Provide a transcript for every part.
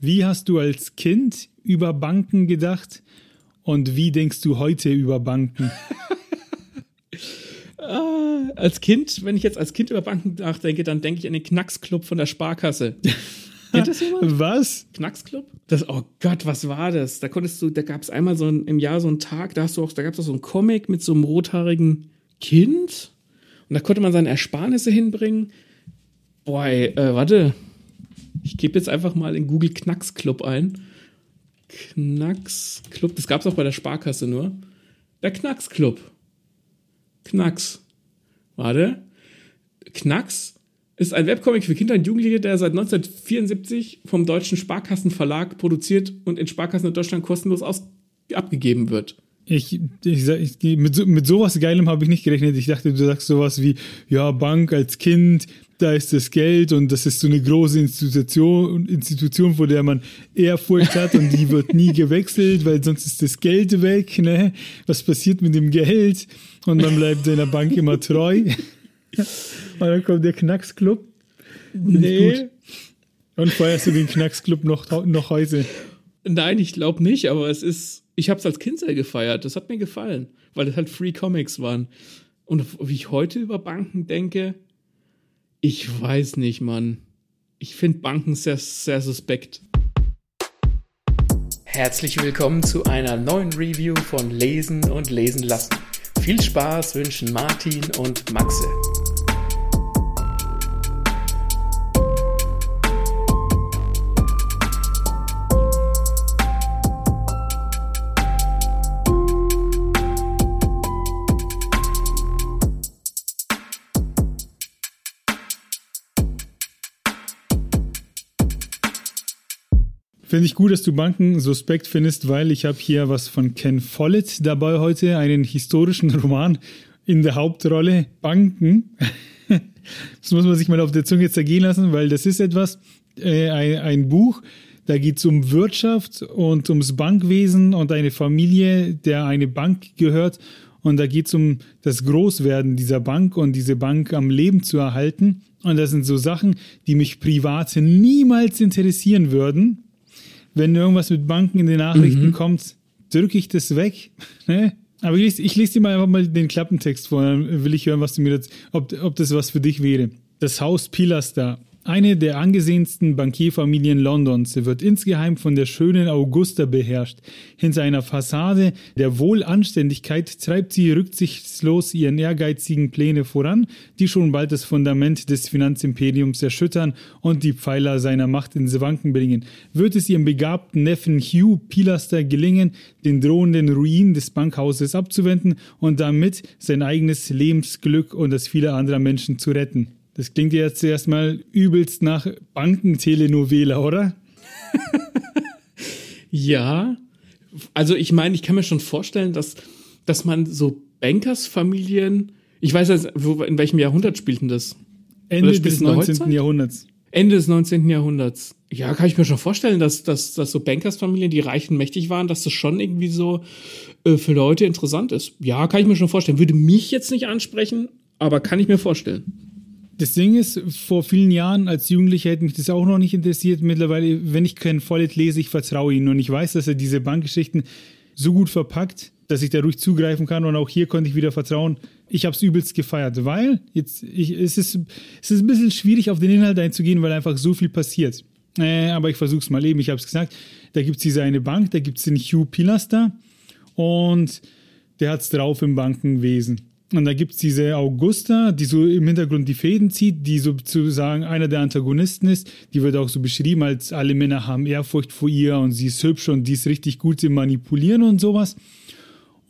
Wie hast du als Kind über Banken gedacht und wie denkst du heute über Banken? ah, als Kind, wenn ich jetzt als Kind über Banken nachdenke, dann denke ich an den Knacksclub von der Sparkasse. Kennt das jemand? Was? Knacksclub? Das, oh Gott, was war das? Da konntest du, da gab es einmal so ein, im Jahr so einen Tag, da hast du auch, da gab es auch so einen Comic mit so einem rothaarigen Kind. Und da konnte man seine Ersparnisse hinbringen. Boah, ey, äh, warte. Ich gebe jetzt einfach mal in Google Knacksclub ein. Knacksclub, das gab es auch bei der Sparkasse nur. Der Knacksclub. Knacks. Warte. Knacks ist ein Webcomic für Kinder und Jugendliche, der seit 1974 vom Deutschen Sparkassenverlag produziert und in Sparkassen in Deutschland kostenlos aus abgegeben wird. Ich, ich, ich, mit, mit sowas Geilem habe ich nicht gerechnet. Ich dachte, du sagst sowas wie, ja, Bank als Kind, da ist das Geld und das ist so eine große Institution, Institution, vor der man Ehrfurcht hat und die wird nie gewechselt, weil sonst ist das Geld weg. Ne? Was passiert mit dem Geld? Und man bleibt seiner Bank immer treu. Und dann kommt der Knacksclub. Nee. Und feierst du den Knacksclub noch, noch heute? Nein, ich glaube nicht, aber es ist, ich habe es als Kind sehr gefeiert. Das hat mir gefallen, weil das halt Free Comics waren. Und wie ich heute über Banken denke, ich weiß nicht, Mann. Ich finde Banken sehr, sehr suspekt. Herzlich willkommen zu einer neuen Review von Lesen und Lesen lassen. Viel Spaß wünschen Martin und Maxe. Finde ich gut, dass du Banken suspekt findest, weil ich habe hier was von Ken Follett dabei heute, einen historischen Roman in der Hauptrolle Banken. das muss man sich mal auf der Zunge zergehen lassen, weil das ist etwas, äh, ein, ein Buch, da geht es um Wirtschaft und ums Bankwesen und eine Familie, der eine Bank gehört. Und da geht es um das Großwerden dieser Bank und diese Bank am Leben zu erhalten. Und das sind so Sachen, die mich privat niemals interessieren würden wenn irgendwas mit Banken in den Nachrichten mhm. kommt, drücke ich das weg. Ne? Aber ich lese, ich lese dir mal einfach mal den Klappentext vor, dann will ich hören, was du mir das, ob, ob das was für dich wäre. Das Haus Pilaster eine der angesehensten Bankierfamilien Londons wird insgeheim von der schönen Augusta beherrscht. Hinter einer Fassade der Wohlanständigkeit treibt sie rücksichtslos ihren ehrgeizigen Pläne voran, die schon bald das Fundament des Finanzimperiums erschüttern und die Pfeiler seiner Macht ins Wanken bringen. Wird es ihrem begabten Neffen Hugh Pilaster gelingen, den drohenden Ruin des Bankhauses abzuwenden und damit sein eigenes Lebensglück und das vieler anderer Menschen zu retten? Das klingt jetzt erstmal übelst nach Bankentelenovela, oder? ja. Also ich meine, ich kann mir schon vorstellen, dass, dass man so Bankersfamilien, ich weiß jetzt, in welchem Jahrhundert spielt denn das? Ende des 19. Jahrhunderts. Ende des 19. Jahrhunderts. Ja, kann ich mir schon vorstellen, dass, dass, dass so Bankersfamilien, die reich und mächtig waren, dass das schon irgendwie so äh, für Leute interessant ist. Ja, kann ich mir schon vorstellen. Würde mich jetzt nicht ansprechen, aber kann ich mir vorstellen. Das Ding ist, vor vielen Jahren als Jugendlicher hätte mich das auch noch nicht interessiert. Mittlerweile, wenn ich keinen Follett lese, ich vertraue ihm und ich weiß, dass er diese Bankgeschichten so gut verpackt, dass ich da ruhig zugreifen kann und auch hier konnte ich wieder vertrauen. Ich habe es übelst gefeiert, weil jetzt ich, es, ist, es ist ein bisschen schwierig, auf den Inhalt einzugehen, weil einfach so viel passiert. Äh, aber ich versuche es mal eben. Ich habe es gesagt, da gibt es diese eine Bank, da gibt es den Hugh Pilaster und der hat es drauf im Bankenwesen. Und da gibt es diese Augusta, die so im Hintergrund die Fäden zieht, die sozusagen einer der Antagonisten ist. Die wird auch so beschrieben, als alle Männer haben Ehrfurcht vor ihr und sie ist hübsch und die ist richtig gut im Manipulieren und sowas.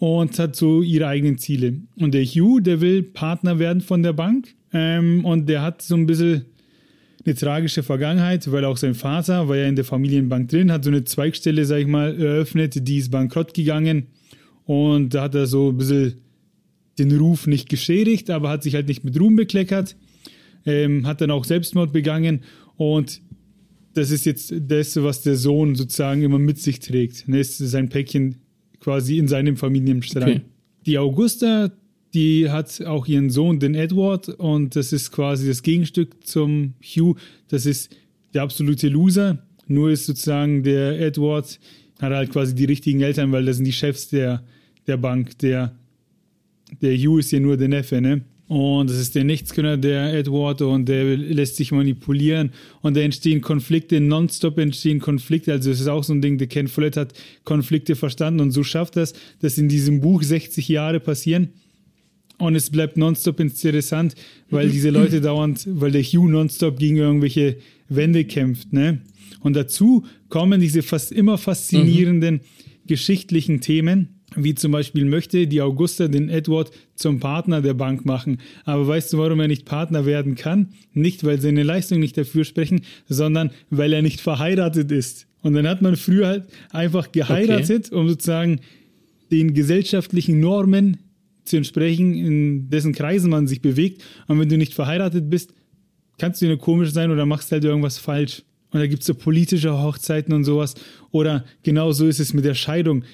Und hat so ihre eigenen Ziele. Und der Hugh, der will Partner werden von der Bank. Ähm, und der hat so ein bisschen eine tragische Vergangenheit, weil auch sein Vater war ja in der Familienbank drin, hat so eine Zweigstelle, sag ich mal, eröffnet, die ist bankrott gegangen. Und da hat er so ein bisschen den Ruf nicht geschädigt, aber hat sich halt nicht mit Ruhm bekleckert, ähm, hat dann auch Selbstmord begangen und das ist jetzt das, was der Sohn sozusagen immer mit sich trägt. Ne, ist sein Päckchen quasi in seinem Familienstrang. Okay. Die Augusta, die hat auch ihren Sohn, den Edward, und das ist quasi das Gegenstück zum Hugh. Das ist der absolute Loser, Nur ist sozusagen der Edward, hat halt quasi die richtigen Eltern, weil das sind die Chefs der, der Bank. Der, der Hugh ist ja nur der Neffe, ne? Und das ist der Nichtskönner, der Edward, und der lässt sich manipulieren. Und da entstehen Konflikte, nonstop entstehen Konflikte. Also es ist auch so ein Ding, der Ken Follett hat Konflikte verstanden und so schafft das, dass in diesem Buch 60 Jahre passieren. Und es bleibt nonstop interessant, weil diese Leute dauernd, weil der Hugh nonstop gegen irgendwelche Wände kämpft, ne? Und dazu kommen diese fast immer faszinierenden mhm. geschichtlichen Themen wie zum Beispiel möchte die Augusta den Edward zum Partner der Bank machen. Aber weißt du, warum er nicht Partner werden kann? Nicht, weil seine Leistungen nicht dafür sprechen, sondern weil er nicht verheiratet ist. Und dann hat man früher halt einfach geheiratet, okay. um sozusagen den gesellschaftlichen Normen zu entsprechen, in dessen Kreisen man sich bewegt. Und wenn du nicht verheiratet bist, kannst du nur komisch sein oder machst halt irgendwas falsch. Und da gibt es so politische Hochzeiten und sowas. Oder genau so ist es mit der Scheidung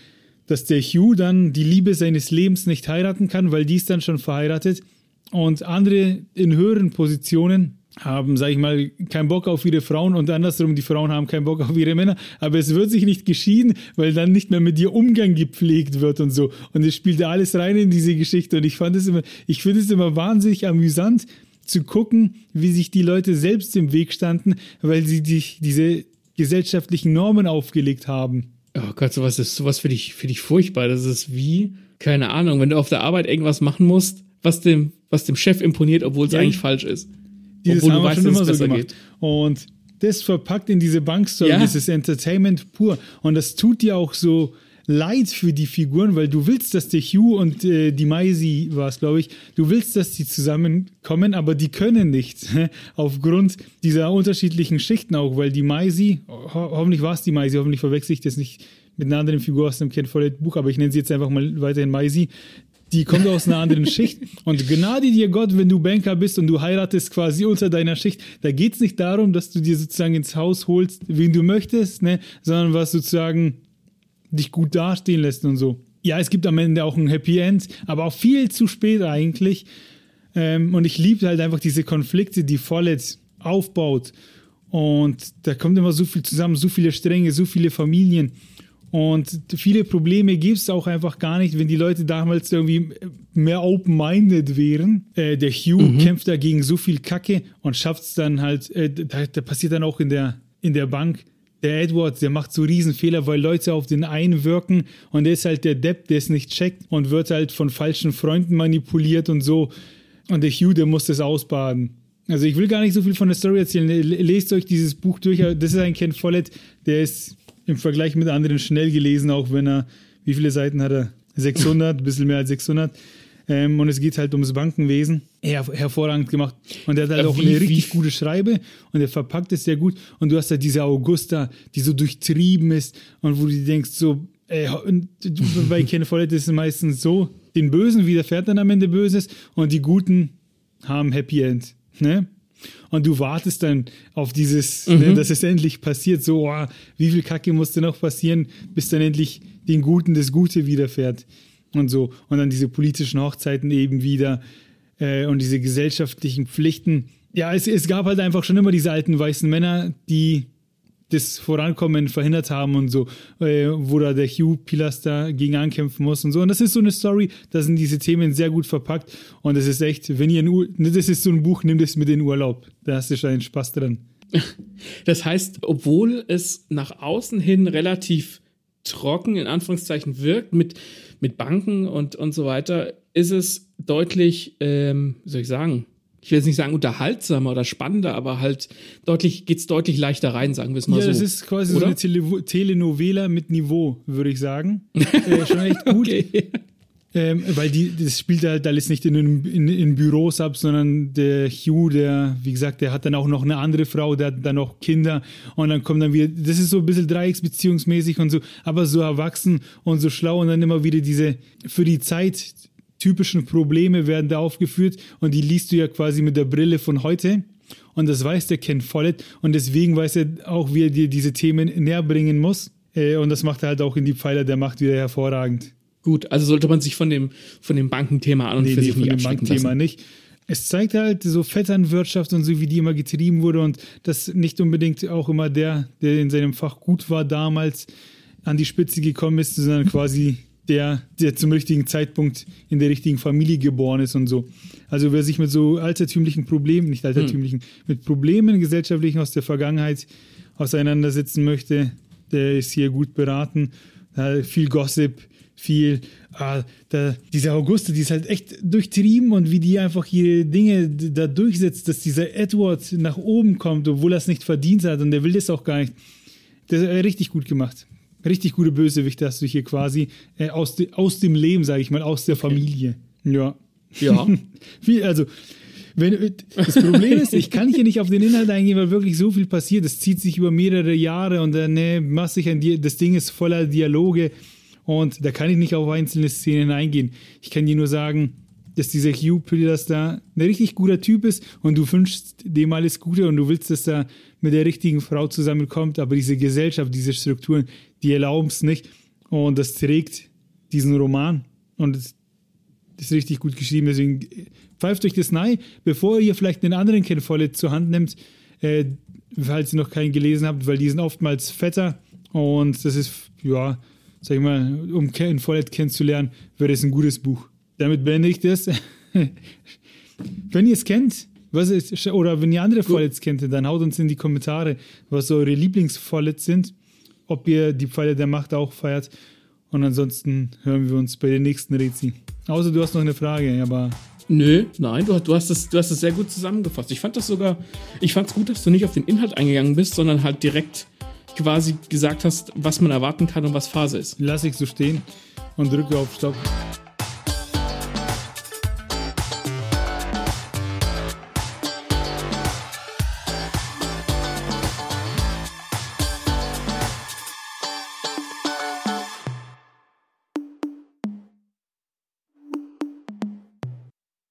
dass der Hugh dann die Liebe seines Lebens nicht heiraten kann, weil die ist dann schon verheiratet. Und andere in höheren Positionen haben, sag ich mal, keinen Bock auf ihre Frauen und andersrum, die Frauen haben keinen Bock auf ihre Männer. Aber es wird sich nicht geschieden, weil dann nicht mehr mit dir Umgang gepflegt wird und so. Und es spielt alles rein in diese Geschichte. Und ich fand es immer, ich finde es immer wahnsinnig amüsant zu gucken, wie sich die Leute selbst im Weg standen, weil sie sich diese gesellschaftlichen Normen aufgelegt haben. Oh Gott, sowas ist sowas für dich, für dich furchtbar. Das ist wie, keine Ahnung, wenn du auf der Arbeit irgendwas machen musst, was dem, was dem Chef imponiert, obwohl es ja, eigentlich falsch ist. Dieses obwohl du weißt, es besser so geht. Und das verpackt in diese Bankstory, ja. das ist Entertainment pur. Und das tut dir auch so leid für die Figuren, weil du willst, dass der Hugh und äh, die Maisie war es, glaube ich, du willst, dass die zusammenkommen, aber die können nicht. Aufgrund dieser unterschiedlichen Schichten auch, weil die Maisie, ho hoffentlich war es die Maisie, hoffentlich verwechsel ich das nicht mit einer anderen Figur aus dem Ken Follett Buch, aber ich nenne sie jetzt einfach mal weiterhin Maisie. Die kommt aus einer anderen Schicht. Und Gnade dir Gott, wenn du Banker bist und du heiratest quasi unter deiner Schicht. Da geht es nicht darum, dass du dir sozusagen ins Haus holst, wen du möchtest, ne? sondern was sozusagen dich gut dastehen lässt und so. Ja, es gibt am Ende auch ein Happy End, aber auch viel zu spät eigentlich. Ähm, und ich liebe halt einfach diese Konflikte, die Follett aufbaut. Und da kommt immer so viel zusammen, so viele Stränge, so viele Familien. Und viele Probleme gibt es auch einfach gar nicht, wenn die Leute damals irgendwie mehr open-minded wären. Äh, der Hugh mhm. kämpft dagegen so viel Kacke und schafft es dann halt, äh, da, da, passiert dann auch in der, in der Bank, der Edwards, der macht so Riesenfehler, weil Leute auf den einwirken und der ist halt der Depp, der es nicht checkt und wird halt von falschen Freunden manipuliert und so. Und der Hugh, der muss das ausbaden. Also ich will gar nicht so viel von der Story erzählen. Lest euch dieses Buch durch. Das ist ein Ken Follett, der ist im Vergleich mit anderen schnell gelesen, auch wenn er, wie viele Seiten hat er? 600, ein bisschen mehr als 600. Ähm, und es geht halt ums Bankenwesen. Her hervorragend gemacht. Und er hat halt auch wie, eine richtig gute Schreibe und er verpackt es sehr gut. Und du hast halt diese Augusta, die so durchtrieben ist und wo du denkst, so, ey, bei Ken Follett ist es meistens so, den Bösen widerfährt dann am Ende Böses und die Guten haben Happy End. Ne? Und du wartest dann auf dieses, ne, mhm. ne, dass es endlich passiert. So, oh, wie viel Kacke musste noch passieren, bis dann endlich den Guten das Gute widerfährt und so. Und dann diese politischen Hochzeiten eben wieder äh, und diese gesellschaftlichen Pflichten. Ja, es, es gab halt einfach schon immer diese alten weißen Männer, die das Vorankommen verhindert haben und so, äh, wo da der Hugh Pilaster gegen ankämpfen muss und so. Und das ist so eine Story, da sind diese Themen sehr gut verpackt und das ist echt, wenn ihr ein Ur das ist so ein Buch, nimm das mit in Urlaub. Da hast du schon einen Spaß dran. Das heißt, obwohl es nach außen hin relativ trocken in Anführungszeichen wirkt mit mit Banken und, und so weiter, ist es deutlich, ähm, wie soll ich sagen, ich will jetzt nicht sagen unterhaltsamer oder spannender, aber halt deutlich, geht es deutlich leichter rein, sagen wir es mal ja, so. Ja, das ist quasi oder? so eine Tele Telenovela mit Niveau, würde ich sagen. äh, schon echt gut. okay. Ähm, weil die, das spielt halt alles nicht in, in, in, Büros ab, sondern der Hugh, der, wie gesagt, der hat dann auch noch eine andere Frau, der hat dann noch Kinder und dann kommt dann wieder, das ist so ein bisschen dreiecksbeziehungsmäßig und so, aber so erwachsen und so schlau und dann immer wieder diese für die Zeit typischen Probleme werden da aufgeführt und die liest du ja quasi mit der Brille von heute. Und das weiß der Ken Follett und deswegen weiß er auch, wie er dir diese Themen näher bringen muss. Äh, und das macht er halt auch in die Pfeiler der Macht wieder hervorragend. Gut, also sollte man sich von dem, von dem Bankenthema an und nee, für nee, sich nicht von dem Bankenthema lassen. nicht. es zeigt halt so Vetternwirtschaft und so, wie die immer getrieben wurde und dass nicht unbedingt auch immer der, der in seinem Fach gut war damals, an die Spitze gekommen ist, sondern quasi der, der zum richtigen Zeitpunkt in der richtigen Familie geboren ist und so. Also wer sich mit so altertümlichen Problemen, nicht altertümlichen, hm. mit Problemen gesellschaftlichen aus der Vergangenheit auseinandersetzen möchte, der ist hier gut beraten. Viel Gossip, viel, ah, da, diese Auguste, die ist halt echt durchtrieben und wie die einfach ihre Dinge da durchsetzt, dass dieser Edward nach oben kommt, obwohl er es nicht verdient hat und der will das auch gar nicht. Das ist richtig gut gemacht richtig gute Bösewichte hast du hier quasi äh, aus, de, aus dem Leben, sage ich mal, aus der Familie. Ja. Ja. Wie, also, wenn, das Problem ist, ich kann hier nicht auf den Inhalt eingehen, weil wirklich so viel passiert. Es zieht sich über mehrere Jahre und dann äh, machst dich ein Di das Ding ist voller Dialoge und da kann ich nicht auf einzelne Szenen eingehen. Ich kann dir nur sagen, dass dieser Hugh Pillars da ein richtig guter Typ ist und du wünschst dem alles Gute und du willst, dass er mit der richtigen Frau zusammenkommt, aber diese Gesellschaft, diese Strukturen, die erlauben es nicht. Und das trägt diesen Roman. Und das ist richtig gut geschrieben, deswegen pfeift euch das nein, bevor ihr vielleicht einen anderen Ken Follett zur Hand nehmt, äh, falls ihr noch keinen gelesen habt, weil die sind oftmals fetter. Und das ist, ja, sag ich mal, um Ken Follett kennenzulernen, wäre es ein gutes Buch damit beende ich das. wenn ihr es kennt, was ist, oder wenn ihr andere Fallets kennt, dann haut uns in die Kommentare, was eure Lieblingsfallets sind, ob ihr die Pfeile der Macht auch feiert. Und ansonsten hören wir uns bei den nächsten Rätsel. Außer du hast noch eine Frage, aber. Nö, nein, du, du, hast es, du hast es sehr gut zusammengefasst. Ich fand das sogar, ich fand es gut, dass du nicht auf den Inhalt eingegangen bist, sondern halt direkt quasi gesagt hast, was man erwarten kann und was Phase ist. Lass ich so stehen und drücke auf Stopp.